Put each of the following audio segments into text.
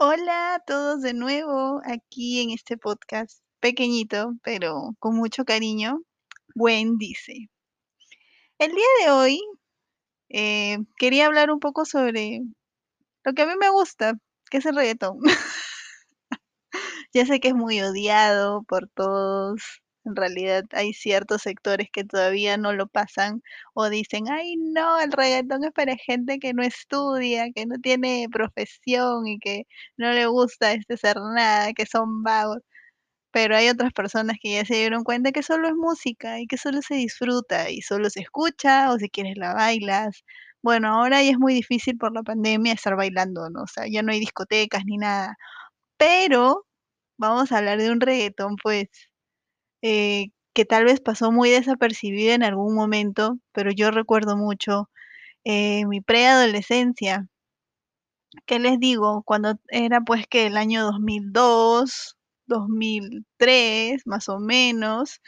Hola a todos de nuevo aquí en este podcast pequeñito, pero con mucho cariño. Buen dice. El día de hoy eh, quería hablar un poco sobre lo que a mí me gusta, que es el reggaetón. ya sé que es muy odiado por todos. En realidad hay ciertos sectores que todavía no lo pasan o dicen, ay no, el reggaetón es para gente que no estudia, que no tiene profesión y que no le gusta este ser nada, que son vagos. Pero hay otras personas que ya se dieron cuenta que solo es música y que solo se disfruta y solo se escucha o si quieres la bailas. Bueno, ahora ya es muy difícil por la pandemia estar bailando, ¿no? O sea, ya no hay discotecas ni nada. Pero vamos a hablar de un reggaetón, pues, eh, que tal vez pasó muy desapercibido en algún momento, pero yo recuerdo mucho eh, mi preadolescencia. ¿Qué les digo? Cuando era pues que el año 2002, 2003, más o menos,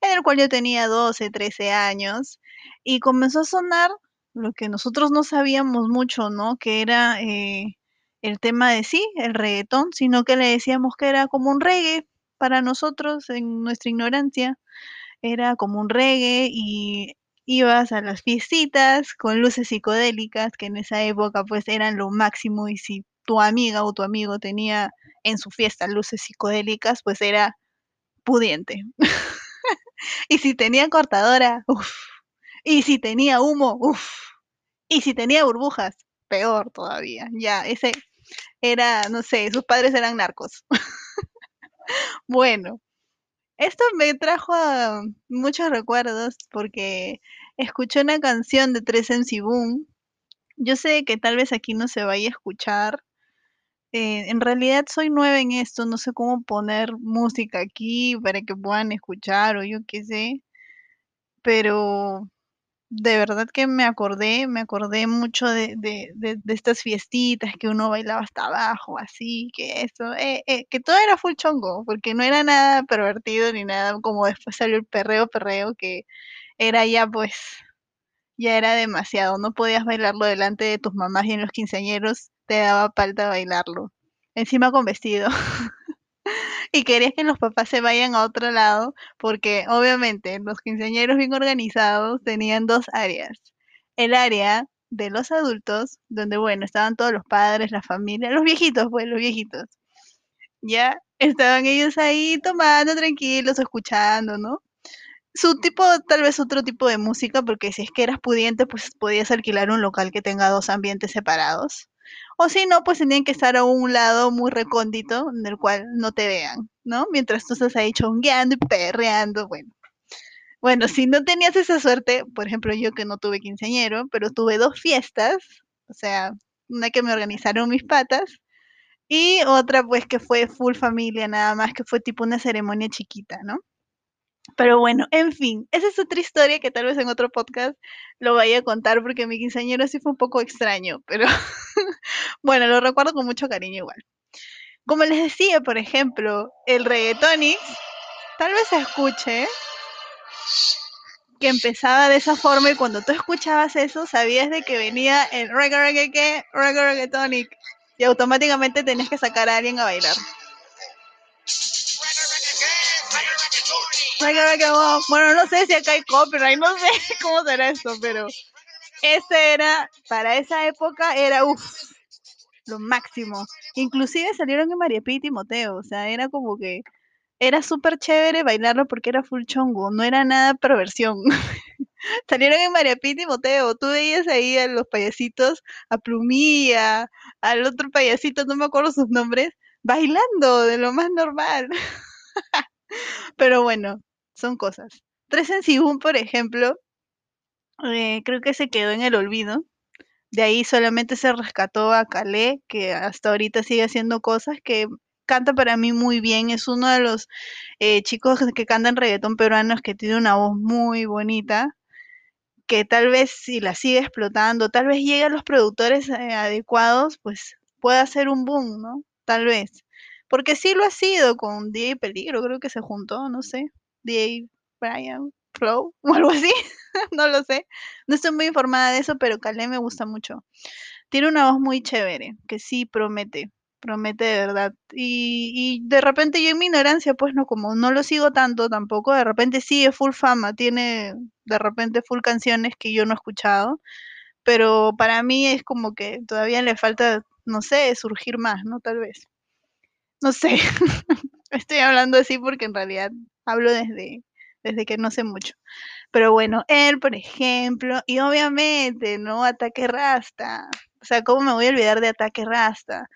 en el cual yo tenía 12, 13 años, y comenzó a sonar lo que nosotros no sabíamos mucho, ¿no? Que era eh, el tema de sí, el reggaetón, sino que le decíamos que era como un reggae para nosotros en nuestra ignorancia. Era como un reggae y ibas a las fiestitas con luces psicodélicas, que en esa época pues eran lo máximo y si tu amiga o tu amigo tenía en su fiesta luces psicodélicas, pues era pudiente. y si tenía cortadora, uff. Y si tenía humo, uff. Y si tenía burbujas, peor todavía. Ya, ese era, no sé, sus padres eran narcos. bueno, esto me trajo muchos recuerdos porque escuché una canción de Tres en Boom. Yo sé que tal vez aquí no se vaya a escuchar. Eh, en realidad soy nueva en esto, no sé cómo poner música aquí para que puedan escuchar o yo qué sé. Pero de verdad que me acordé, me acordé mucho de, de, de, de estas fiestitas que uno bailaba hasta abajo, así, que eso, eh, eh, que todo era full chongo, porque no era nada pervertido ni nada como después salió el perreo, perreo, que era ya pues, ya era demasiado, no podías bailarlo delante de tus mamás y en los quinceañeros te daba falta bailarlo, encima con vestido. y querías que los papás se vayan a otro lado, porque obviamente los quinceañeros bien organizados tenían dos áreas. El área de los adultos, donde bueno, estaban todos los padres, la familia, los viejitos, pues los viejitos. Ya estaban ellos ahí tomando tranquilos, escuchando, ¿no? Su tipo, tal vez otro tipo de música, porque si es que eras pudiente, pues podías alquilar un local que tenga dos ambientes separados. O si no, pues tenían que estar a un lado muy recóndito en el cual no te vean, ¿no? Mientras tú estás ahí chongueando y perreando, bueno. Bueno, si no tenías esa suerte, por ejemplo, yo que no tuve quinceañero, pero tuve dos fiestas, o sea, una que me organizaron mis patas y otra pues que fue full familia nada más, que fue tipo una ceremonia chiquita, ¿no? Pero bueno, en fin, esa es otra historia que tal vez en otro podcast lo vaya a contar porque mi quinceañero sí fue un poco extraño, pero bueno, lo recuerdo con mucho cariño igual. Como les decía, por ejemplo, el reggaetonix, tal vez se escuche que empezaba de esa forma y cuando tú escuchabas eso sabías de que venía el reggae reggae reggae reggaetonic y automáticamente tenías que sacar a alguien a bailar. Bueno, no sé si acá hay copyright, no sé cómo será esto, pero ese era, para esa época era, uff, lo máximo. Inclusive salieron en María Pita y Timoteo, o sea, era como que era súper chévere bailarlo porque era full chongo, no era nada perversión. salieron en María Pita y Timoteo, tú veías ahí a los payasitos, a Plumilla, al otro payasito, no me acuerdo sus nombres, bailando de lo más normal. Pero bueno, son cosas. Tres en Sibún, por ejemplo, eh, creo que se quedó en el olvido. De ahí solamente se rescató a Calé, que hasta ahorita sigue haciendo cosas que canta para mí muy bien. Es uno de los eh, chicos que cantan reggaetón peruanos que tiene una voz muy bonita. Que tal vez si la sigue explotando, tal vez llegue a los productores eh, adecuados, pues pueda hacer un boom, ¿no? Tal vez. Porque sí lo ha sido con DJ Peligro, creo que se juntó, no sé. DJ Brian Flow o algo así, no lo sé. No estoy muy informada de eso, pero Calé me gusta mucho. Tiene una voz muy chévere, que sí promete, promete de verdad. Y, y de repente yo en mi ignorancia, pues no, como no lo sigo tanto tampoco, de repente sí es full fama, tiene de repente full canciones que yo no he escuchado, pero para mí es como que todavía le falta, no sé, surgir más, ¿no? Tal vez. No sé, estoy hablando así porque en realidad hablo desde, desde que no sé mucho. Pero bueno, él, por ejemplo, y obviamente, ¿no? Ataque Rasta. O sea, ¿cómo me voy a olvidar de Ataque Rasta?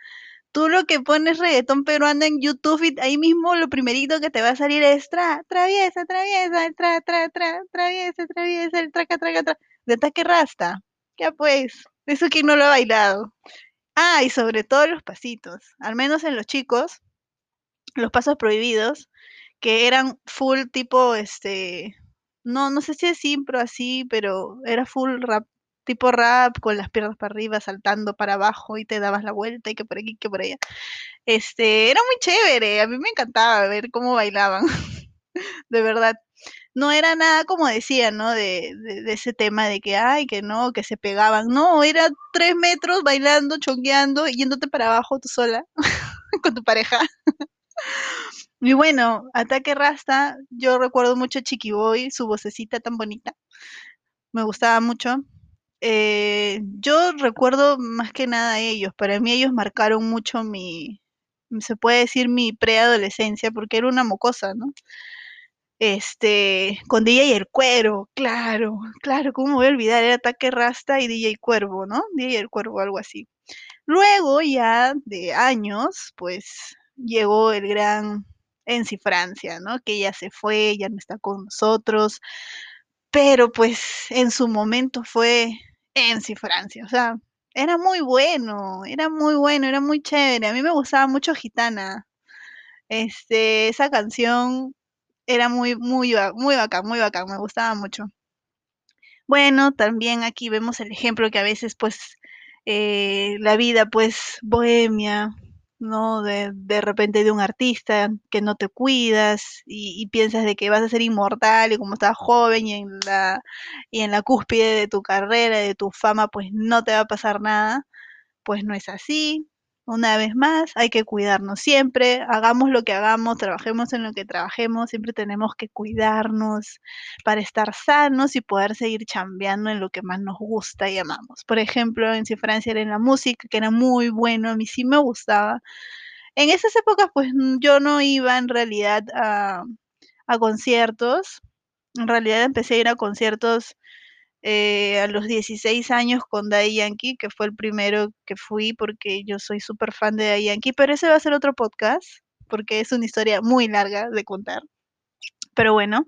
Tú lo que pones reggaetón peruano en YouTube y ahí mismo lo primerito que te va a salir es tra, traviesa, traviesa, tra, tra, tra, traviesa, traviesa, el traca, traca, tra, de Ataque Rasta. Ya pues, eso que no lo ha bailado. Ah, y sobre todo los pasitos, al menos en los chicos, los pasos prohibidos, que eran full tipo, este, no, no sé si es impro así, pero era full rap, tipo rap, con las piernas para arriba, saltando para abajo y te dabas la vuelta y que por aquí, que por allá. Este, era muy chévere, a mí me encantaba ver cómo bailaban, de verdad. No era nada como decían, ¿no? De, de, de, ese tema de que, ay, que no, que se pegaban. No, era tres metros bailando, chongueando, yéndote para abajo tú sola, con tu pareja. Y bueno, Ataque Rasta, yo recuerdo mucho Chiqui Boy, su vocecita tan bonita. Me gustaba mucho. Eh, yo recuerdo más que nada a ellos. Para mí ellos marcaron mucho mi, se puede decir mi preadolescencia, porque era una mocosa, ¿no? Este, con DJ El Cuervo, claro, claro, ¿cómo voy a olvidar? Era Ataque Rasta y DJ Cuervo, ¿no? DJ El Cuervo, algo así. Luego, ya de años, pues llegó el gran Enci Francia, ¿no? Que ya se fue, ya no está con nosotros, pero pues en su momento fue Enci Francia, o sea, era muy bueno, era muy bueno, era muy chévere. A mí me gustaba mucho Gitana. Este, esa canción era muy, muy, muy bacán, muy bacán, me gustaba mucho. Bueno, también aquí vemos el ejemplo que a veces, pues, eh, la vida, pues, bohemia, ¿no? De, de repente de un artista que no te cuidas y, y, piensas de que vas a ser inmortal y como estás joven y en la, y en la cúspide de tu carrera, de tu fama, pues no te va a pasar nada, pues no es así. Una vez más, hay que cuidarnos siempre, hagamos lo que hagamos, trabajemos en lo que trabajemos, siempre tenemos que cuidarnos para estar sanos y poder seguir chambeando en lo que más nos gusta y amamos. Por ejemplo, en Francia era en la música, que era muy bueno, a mí sí me gustaba. En esas épocas, pues yo no iba en realidad a, a conciertos, en realidad empecé a ir a conciertos eh, a los 16 años con Daddy Yankee, que fue el primero que fui porque yo soy súper fan de Daddy Yankee, pero ese va a ser otro podcast porque es una historia muy larga de contar. Pero bueno,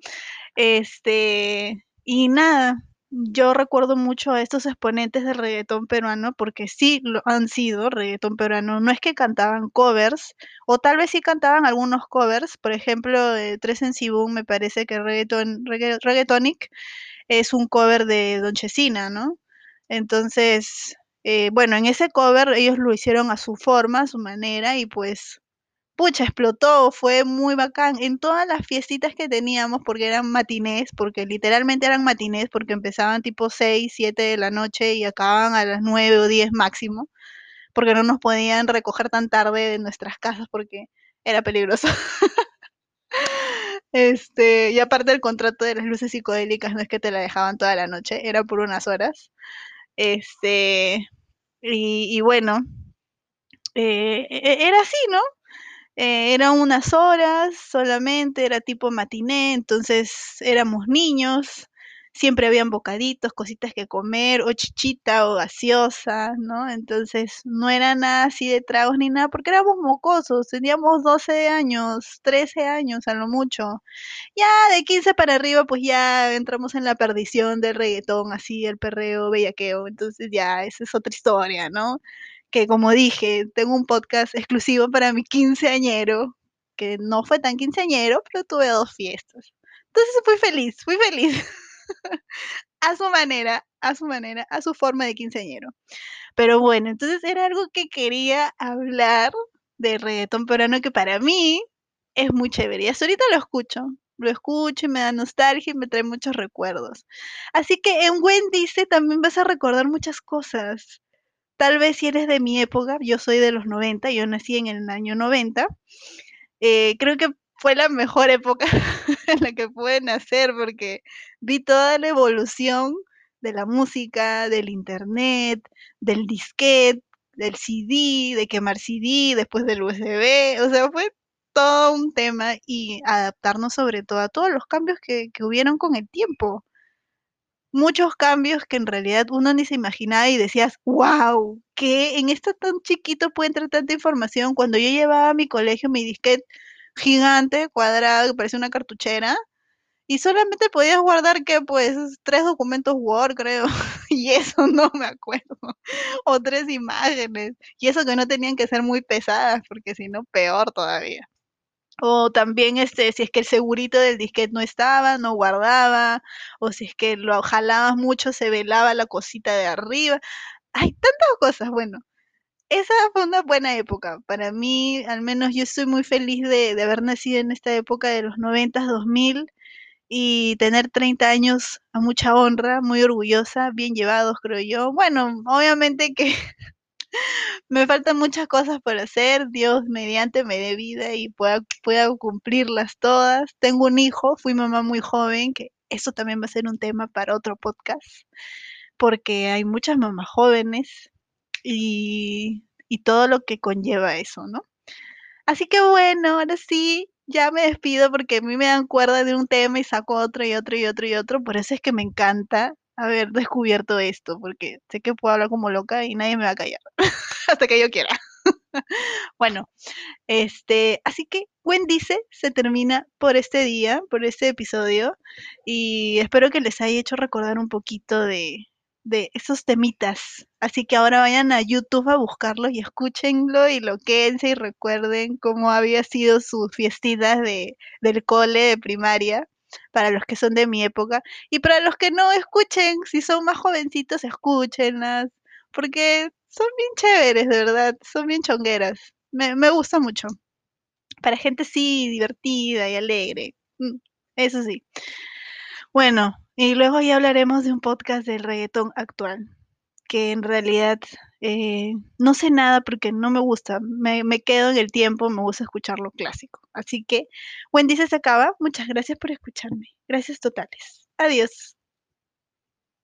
este, y nada, yo recuerdo mucho a estos exponentes del reggaetón peruano porque sí lo han sido reggaetón peruano, no es que cantaban covers, o tal vez sí cantaban algunos covers, por ejemplo, Tres en Cibún me parece que reggaeton, regga, Reggaetonic es un cover de Don Chesina, ¿no? Entonces, eh, bueno, en ese cover ellos lo hicieron a su forma, a su manera, y pues, pucha, explotó, fue muy bacán. En todas las fiestitas que teníamos, porque eran matinés, porque literalmente eran matinés, porque empezaban tipo 6, 7 de la noche y acababan a las 9 o 10 máximo, porque no nos podían recoger tan tarde de nuestras casas porque era peligroso. Este, y aparte el contrato de las luces psicodélicas no es que te la dejaban toda la noche, era por unas horas. Este, y, y bueno, eh, era así, ¿no? Eh, eran unas horas solamente, era tipo matiné, entonces éramos niños, siempre habían bocaditos, cositas que comer, o chichita o gaseosa, ¿no? Entonces no era nada así de tragos ni nada, porque éramos mocosos, teníamos 12 años, 13 años a lo mucho. Ya de 15 para arriba, pues ya entramos en la perdición del reggaetón, así el perreo, bellaqueo, entonces ya esa es otra historia, ¿no? Que como dije, tengo un podcast exclusivo para mi quinceañero, que no fue tan quinceañero, pero tuve dos fiestas. Entonces fui feliz, fui feliz. a su manera, a su manera, a su forma de quinceañero. Pero bueno, entonces era algo que quería hablar de reggaetón peruano que para mí es muy chévere. Y ahorita lo escucho, lo escucho y me da nostalgia y me trae muchos recuerdos. Así que en Gwen dice también vas a recordar muchas cosas. tal vez si eres de mi época, yo soy de los 90, yo nací en el año 90, eh, creo que fue la mejor época en la que pude nacer, porque vi toda la evolución de la música, del internet, del disquete, del CD, de quemar CD, después del USB, o sea, fue todo un tema y adaptarnos sobre todo a todos los cambios que, que hubieron con el tiempo. Muchos cambios que en realidad uno ni se imaginaba y decías, wow, que en esto tan chiquito puede entrar tanta información. Cuando yo llevaba a mi colegio mi disquete gigante, cuadrado, que parecía una cartuchera, y solamente podías guardar que pues tres documentos Word, creo, y eso no me acuerdo, o tres imágenes, y eso que no tenían que ser muy pesadas, porque si no, peor todavía. O también, este, si es que el segurito del disquete no estaba, no guardaba, o si es que lo jalabas mucho, se velaba la cosita de arriba. Hay tantas cosas, bueno. Esa fue una buena época. Para mí, al menos yo estoy muy feliz de, de haber nacido en esta época de los 90, 2000 y tener 30 años a mucha honra, muy orgullosa, bien llevados, creo yo. Bueno, obviamente que me faltan muchas cosas por hacer, Dios mediante me dé vida y pueda, pueda cumplirlas todas. Tengo un hijo, fui mamá muy joven, que eso también va a ser un tema para otro podcast, porque hay muchas mamás jóvenes y, todo lo que conlleva eso, ¿no? Así que bueno, ahora sí, ya me despido porque a mí me dan cuerda de un tema y saco otro y otro y otro y otro, por eso es que me encanta haber descubierto esto, porque sé que puedo hablar como loca y nadie me va a callar hasta que yo quiera. bueno, este, así que Buen Dice se termina por este día, por este episodio, y espero que les haya hecho recordar un poquito de, de esos temitas. Así que ahora vayan a YouTube a buscarlo y escúchenlo y lo quédense y recuerden cómo había sido sus fiestitas de, del cole de primaria para los que son de mi época y para los que no escuchen, si son más jovencitos, escúchenlas porque son bien chéveres, de verdad, son bien chongueras. Me, me gusta mucho. Para gente sí, divertida y alegre. Mm, eso sí. Bueno, y luego ya hablaremos de un podcast del reggaetón actual, que en realidad eh, no sé nada porque no me gusta, me, me, quedo en el tiempo, me gusta escuchar lo clásico. Así que, Wendy se acaba, muchas gracias por escucharme, gracias totales, adiós.